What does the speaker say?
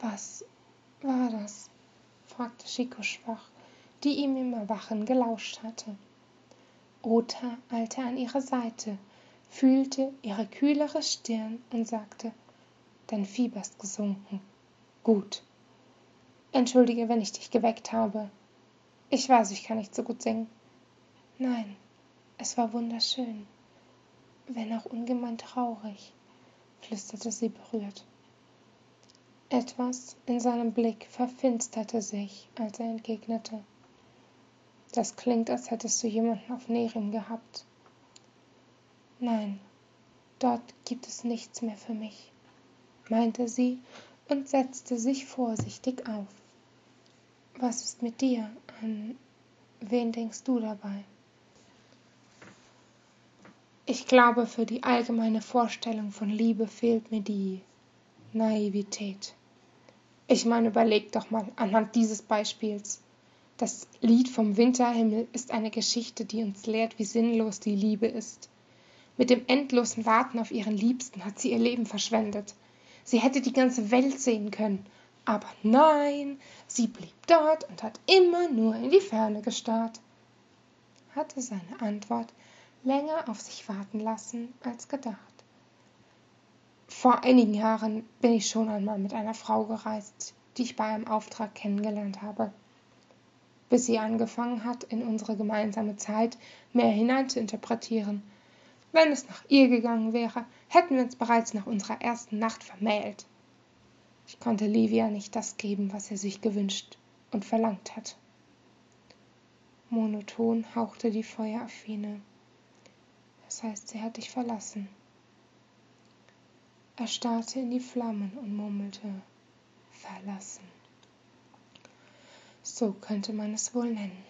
Was war das? fragte Chico schwach, die ihm im Erwachen gelauscht hatte. Ota eilte an ihre Seite, fühlte ihre kühlere Stirn und sagte, dein Fieber ist gesunken. Gut. Entschuldige, wenn ich dich geweckt habe. Ich weiß, ich kann nicht so gut singen. Nein, es war wunderschön, wenn auch ungemein traurig, flüsterte sie berührt. Etwas in seinem Blick verfinsterte sich, als er entgegnete. Das klingt, als hättest du jemanden auf Nerim gehabt. Nein, dort gibt es nichts mehr für mich, meinte sie und setzte sich vorsichtig auf. Was ist mit dir? An wen denkst du dabei? Ich glaube, für die allgemeine Vorstellung von Liebe fehlt mir die Naivität. Ich meine, überleg doch mal anhand dieses Beispiels. Das Lied vom Winterhimmel ist eine Geschichte, die uns lehrt, wie sinnlos die Liebe ist. Mit dem endlosen Warten auf ihren Liebsten hat sie ihr Leben verschwendet. Sie hätte die ganze Welt sehen können. Aber nein, sie blieb dort und hat immer nur in die Ferne gestarrt. Hatte seine Antwort länger auf sich warten lassen als gedacht. Vor einigen Jahren bin ich schon einmal mit einer Frau gereist, die ich bei einem Auftrag kennengelernt habe. Bis sie angefangen hat, in unsere gemeinsame Zeit mehr hineinzuinterpretieren. Wenn es nach ihr gegangen wäre, hätten wir uns bereits nach unserer ersten Nacht vermählt. Ich konnte Livia nicht das geben, was er sich gewünscht und verlangt hat. Monoton hauchte die Feueraffine. Das heißt, sie hat dich verlassen. Er starrte in die Flammen und murmelte verlassen. So könnte man es wohl nennen.